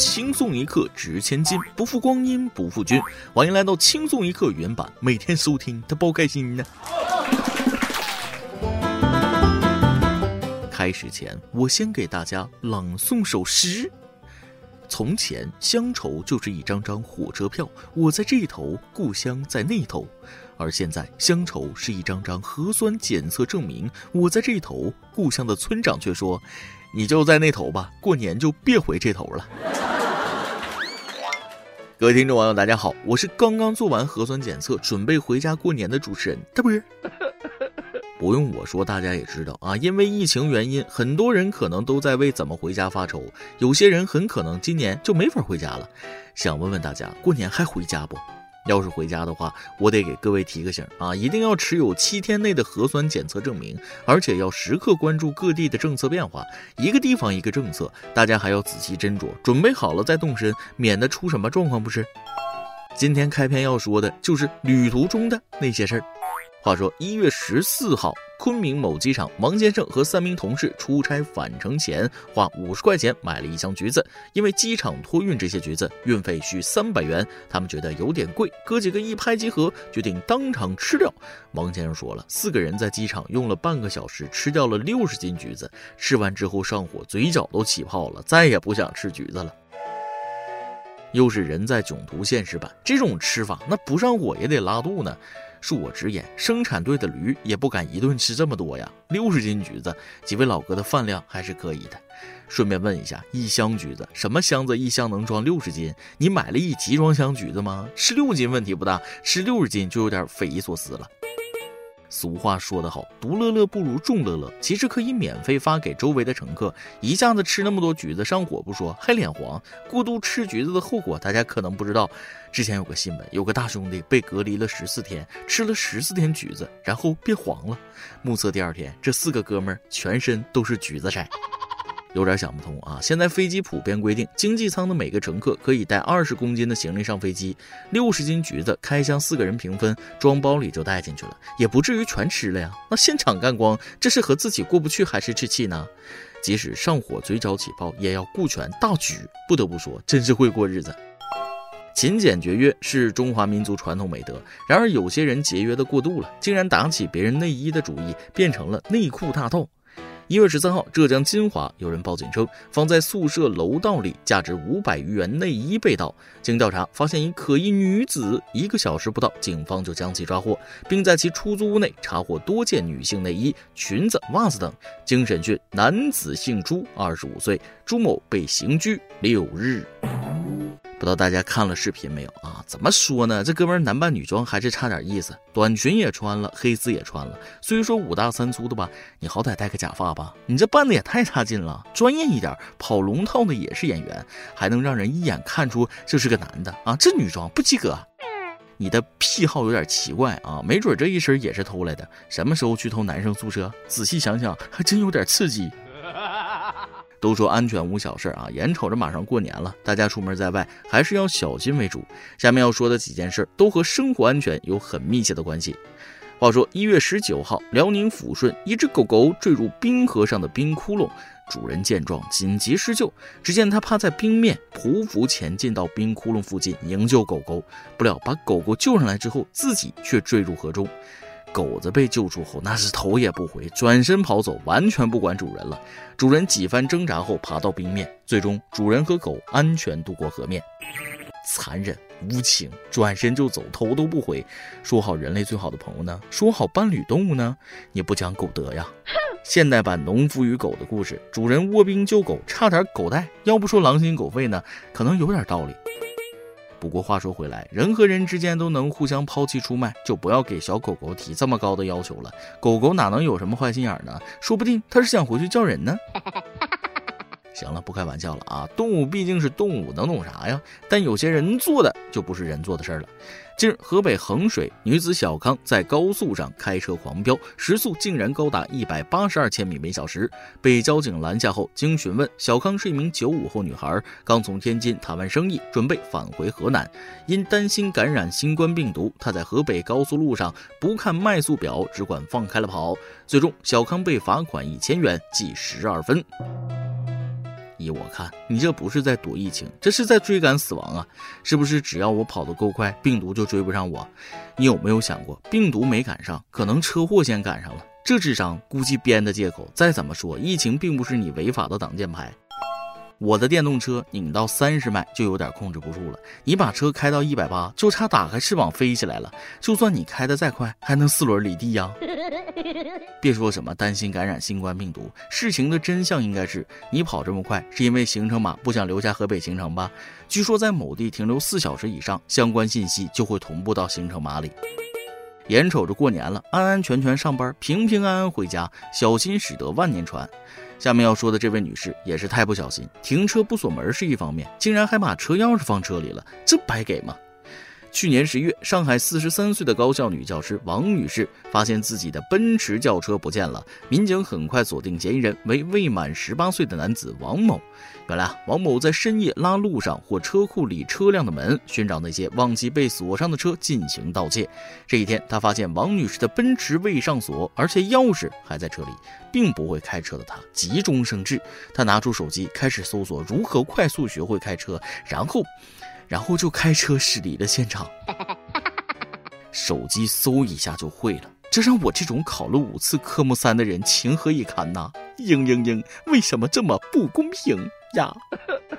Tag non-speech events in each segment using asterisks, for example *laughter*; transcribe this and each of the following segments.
轻松一刻值千金，不负光阴不负君。欢迎来到轻松一刻原版，每天收听，他包开心呢。开始前，我先给大家朗诵首诗。从前，乡愁就是一张张火车票，我在这头，故乡在那头；而现在，乡愁是一张张核酸检测证明，我在这头，故乡的村长却说：“你就在那头吧，过年就别回这头了。”各位听众网友，大家好，我是刚刚做完核酸检测，准备回家过年的主持人这不是。*laughs* 不用我说，大家也知道啊，因为疫情原因，很多人可能都在为怎么回家发愁。有些人很可能今年就没法回家了。想问问大家，过年还回家不？要是回家的话，我得给各位提个醒啊，一定要持有七天内的核酸检测证明，而且要时刻关注各地的政策变化。一个地方一个政策，大家还要仔细斟酌，准备好了再动身，免得出什么状况不是？今天开篇要说的就是旅途中的那些事儿。话说一月十四号，昆明某机场，王先生和三名同事出差返程前，花五十块钱买了一箱橘子。因为机场托运这些橘子，运费需三百元，他们觉得有点贵，哥几个一拍即合，决定当场吃掉。王先生说了，四个人在机场用了半个小时，吃掉了六十斤橘子。吃完之后上火，嘴角都起泡了，再也不想吃橘子了。又是人在囧途现实版，这种吃法，那不上火也得拉肚呢。恕我直言，生产队的驴也不敢一顿吃这么多呀！六十斤橘子，几位老哥的饭量还是可以的。顺便问一下，一箱橘子，什么箱子一箱能装六十斤？你买了一集装箱橘子吗？吃六斤问题不大，吃六十斤就有点匪夷所思了。俗话说得好，独乐乐不如众乐乐。其实可以免费发给周围的乘客，一下子吃那么多橘子上火不说，还脸黄。过度吃橘子的后果，大家可能不知道。之前有个新闻，有个大兄弟被隔离了十四天，吃了十四天橘子，然后变黄了。目测第二天，这四个哥们儿全身都是橘子色。有点想不通啊！现在飞机普遍规定，经济舱的每个乘客可以带二十公斤的行李上飞机，六十斤橘子开箱四个人平分，装包里就带进去了，也不至于全吃了呀。那现场干光，这是和自己过不去还是置气呢？即使上火、嘴角起泡，也要顾全大局。不得不说，真是会过日子。勤俭节约是中华民族传统美德，然而有些人节约的过度了，竟然打起别人内衣的主意，变成了内裤大盗。一月十三号，浙江金华有人报警称，放在宿舍楼道里价值五百余元内衣被盗。经调查，发现一可疑女子。一个小时不到，警方就将其抓获，并在其出租屋内查获多件女性内衣、裙子、袜子等。经审讯，男子姓朱，二十五岁，朱某被刑拘六日。不知道大家看了视频没有啊？怎么说呢？这哥们男扮女装还是差点意思，短裙也穿了，黑丝也穿了。虽说五大三粗的吧，你好歹戴个假发吧。你这扮的也太差劲了，专业一点，跑龙套的也是演员，还能让人一眼看出这是个男的啊？这女装不及格。你的癖好有点奇怪啊，没准这一身也是偷来的。什么时候去偷男生宿舍？仔细想想，还真有点刺激。*laughs* 都说安全无小事啊，眼瞅着马上过年了，大家出门在外还是要小心为主。下面要说的几件事都和生活安全有很密切的关系。话说一月十九号，辽宁抚顺一只狗狗坠入冰河上的冰窟窿，主人见状紧急施救，只见他趴在冰面匍匐前进到冰窟窿附近营救狗狗，不料把狗狗救上来之后，自己却坠入河中。狗子被救出后，那是头也不回，转身跑走，完全不管主人了。主人几番挣扎后，爬到冰面，最终主人和狗安全渡过河面。残忍无情，转身就走，头都不回。说好人类最好的朋友呢？说好伴侣动物呢？你不讲狗德呀！现代版农夫与狗的故事，主人卧冰救狗，差点狗带。要不说狼心狗肺呢，可能有点道理。不过话说回来，人和人之间都能互相抛弃出卖，就不要给小狗狗提这么高的要求了。狗狗哪能有什么坏心眼呢？说不定它是想回去叫人呢。行了，不开玩笑了啊！动物毕竟是动物，能懂啥呀？但有些人做的就不是人做的事儿了。近日，河北衡水女子小康在高速上开车狂飙，时速竟然高达一百八十二千米每小时，被交警拦下后，经询问，小康是一名九五后女孩，刚从天津谈完生意，准备返回河南，因担心感染新冠病毒，她在河北高速路上不看迈速表，只管放开了跑，最终小康被罚款一千元，记十二分。依我看，你这不是在躲疫情，这是在追赶死亡啊！是不是只要我跑得够快，病毒就追不上我？你有没有想过，病毒没赶上，可能车祸先赶上了？这智商估计编的借口。再怎么说，疫情并不是你违法的挡箭牌。我的电动车拧到三十迈就有点控制不住了，你把车开到一百八，就差打开翅膀飞起来了。就算你开的再快，还能四轮离地呀？*laughs* 别说什么担心感染新冠病毒，事情的真相应该是你跑这么快是因为行程码不想留下河北行程吧？据说在某地停留四小时以上，相关信息就会同步到行程码里。眼瞅着过年了，安安全全上班，平平安安回家，小心驶得万年船。下面要说的这位女士也是太不小心，停车不锁门是一方面，竟然还把车钥匙放车里了，这白给吗？去年十月，上海四十三岁的高校女教师王女士发现自己的奔驰轿车不见了，民警很快锁定嫌疑人为未满十八岁的男子王某。原来啊，王某在深夜拉路上或车库里车辆的门，寻找那些忘记被锁上的车进行盗窃。这一天，他发现王女士的奔驰未上锁，而且钥匙还在车里。并不会开车的他急中生智，他拿出手机开始搜索如何快速学会开车，然后，然后就开车驶离了现场。*laughs* 手机搜一下就会了，这让我这种考了五次科目三的人情何以堪呐！嘤嘤嘤，为什么这么不公平呀？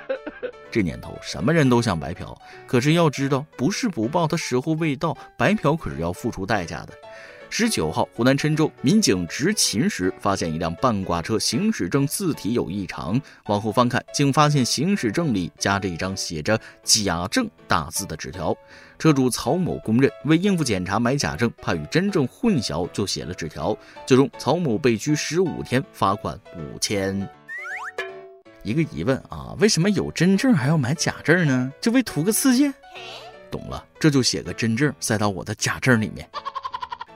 *laughs* 这年头什么人都想白嫖，可是要知道，不是不报，他时候未到，白嫖可是要付出代价的。十九号，湖南郴州民警执勤时发现一辆半挂车行驶证字体有异常，往后翻看，竟发现行驶证里夹着一张写着“假证”大字的纸条。车主曹某供认，为应付检查买假证，怕与真正混淆，就写了纸条。最终，曹某被拘十五天，罚款五千。一个疑问啊，为什么有真证还要买假证呢？就为图个刺激？懂了，这就写个真证塞到我的假证里面。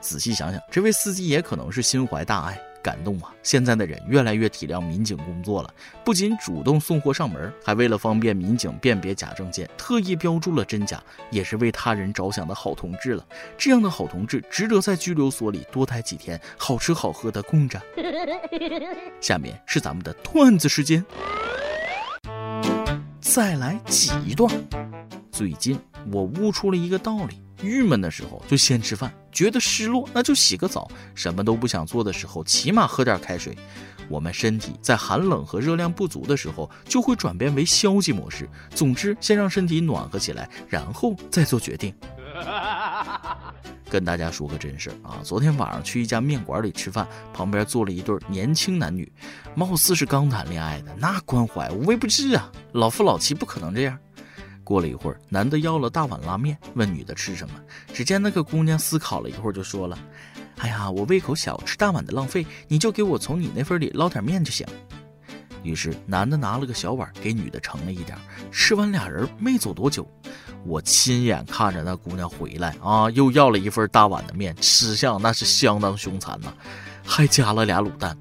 仔细想想，这位司机也可能是心怀大爱，感动啊！现在的人越来越体谅民警工作了，不仅主动送货上门，还为了方便民警辨别假证件，特意标注了真假，也是为他人着想的好同志了。这样的好同志，值得在拘留所里多待几天，好吃好喝的供着。下面是咱们的段子时间，再来几段。最近我悟出了一个道理。郁闷的时候就先吃饭，觉得失落那就洗个澡，什么都不想做的时候起码喝点开水。我们身体在寒冷和热量不足的时候就会转变为消极模式。总之，先让身体暖和起来，然后再做决定。跟大家说个真事啊，昨天晚上去一家面馆里吃饭，旁边坐了一对年轻男女，貌似是刚谈恋爱的，那关怀无微不至啊，老夫老妻不可能这样。过了一会儿，男的要了大碗拉面，问女的吃什么。只见那个姑娘思考了一会儿，就说了：“哎呀，我胃口小，吃大碗的浪费，你就给我从你那份里捞点面就行。”于是男的拿了个小碗给女的盛了一点。吃完，俩人没走多久，我亲眼看着那姑娘回来啊，又要了一份大碗的面，吃相那是相当凶残呐，还加了俩卤蛋。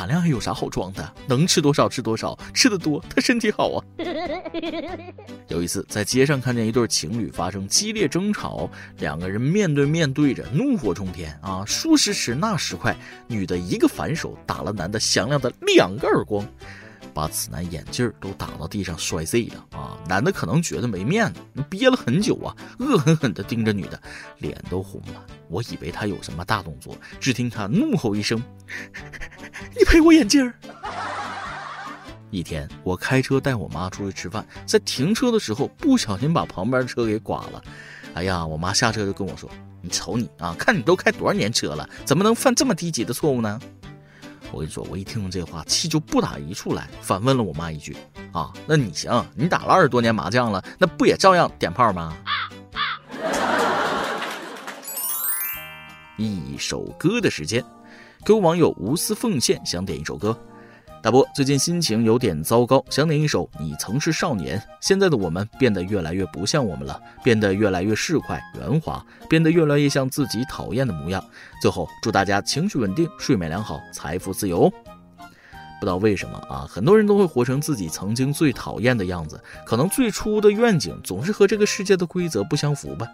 谈恋爱有啥好装的？能吃多少吃多少，吃的多他身体好啊。*laughs* 有一次在街上看见一对情侣发生激烈争吵，两个人面对面对着，怒火冲天啊！说时迟那时快，女的一个反手打了男的响亮的两个耳光。把此男眼镜都打到地上摔碎了啊！男的可能觉得没面子，憋了很久啊，恶狠狠地盯着女的，脸都红了。我以为他有什么大动作，只听他怒吼一声：“ *laughs* 你赔我眼镜！” *laughs* 一天，我开车带我妈出去吃饭，在停车的时候不小心把旁边车给刮了。哎呀，我妈下车就跟我说：“你瞅你啊，看你都开多少年车了，怎么能犯这么低级的错误呢？”我跟你说，我一听这话，气就不打一处来，反问了我妈一句：“啊，那你行？你打了二十多年麻将了，那不也照样点炮吗？” *laughs* 一首歌的时间，各位网友无私奉献，想点一首歌。大波最近心情有点糟糕，想点一首《你曾是少年》。现在的我们变得越来越不像我们了，变得越来越市侩圆滑，变得越来越像自己讨厌的模样。最后，祝大家情绪稳定，睡眠良好，财富自由。不知道为什么啊，很多人都会活成自己曾经最讨厌的样子。可能最初的愿景总是和这个世界的规则不相符吧。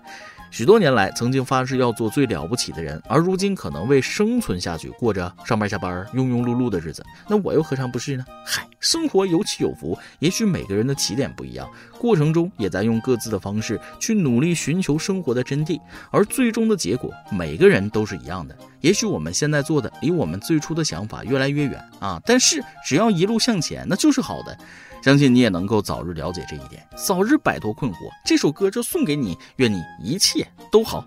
许多年来，曾经发誓要做最了不起的人，而如今可能为生存下去，过着上班下班庸庸碌碌的日子。那我又何尝不是呢？嗨，生活有起有伏，也许每个人的起点不一样，过程中也在用各自的方式去努力寻求生活的真谛，而最终的结果，每个人都是一样的。也许我们现在做的离我们最初的想法越来越远啊，但是只要一路向前，那就是好的。相信你也能够早日了解这一点，早日摆脱困惑。这首歌就送给你，愿你一切都好。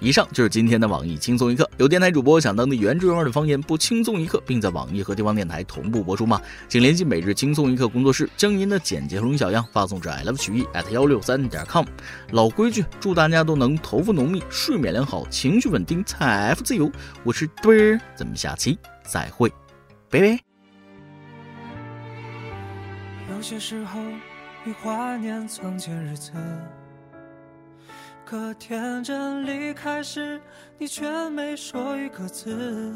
以上就是今天的网易轻松一刻。有电台主播想当地原汁原味的方言播轻松一刻，并在网易和地方电台同步播出吗？请联系每日轻松一刻工作室，将您的简介和小样发送至 i love 曲艺 at 幺六三点 com。老规矩，祝大家都能头发浓密、睡眠良好、情绪稳定、财富自由。我是墩儿，咱们下期再会，拜拜。有些时候，你怀念从前日子，可天真离开时，你却没说一个字。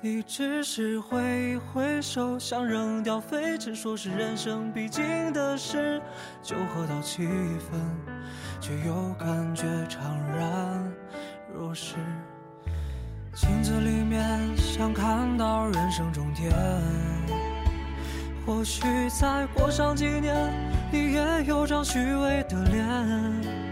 你只是挥一挥手，想扔掉废纸，说是人生必经的事。酒喝到七分，却又感觉怅然若失。镜子里面想看到人生终点。或许再过上几年，你也有张虚伪的脸。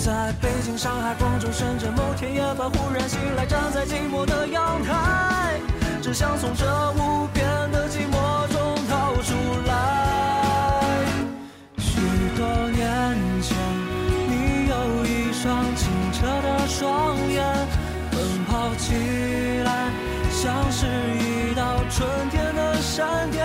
在北京、上海、广州、深圳，某天夜半忽然醒来，站在寂寞的阳台，只想从这无边的寂寞中逃出来。许多年前，你有一双清澈的双眼，奔跑起来像是一道春天的闪电，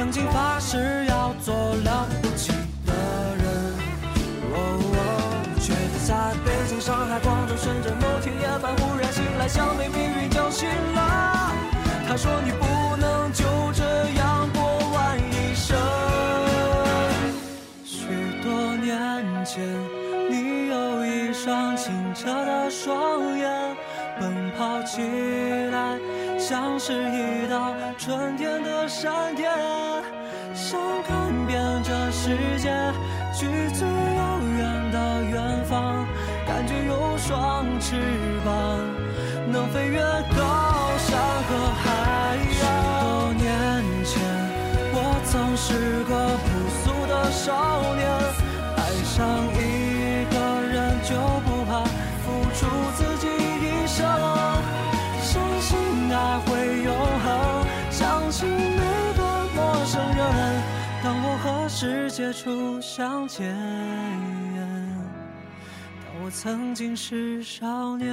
曾经发誓要做了不起的人，却在北京、上海、广州、深圳某天夜半忽然醒来，像被命运叫醒了。他说你不能就这样过完一生。许多年前，你有一双清澈的双眼，奔跑起来。像是一道春天的闪电，想看遍这世界，去最遥远的远方，感觉有双翅膀，能飞越世界初相见，当我曾经是少年。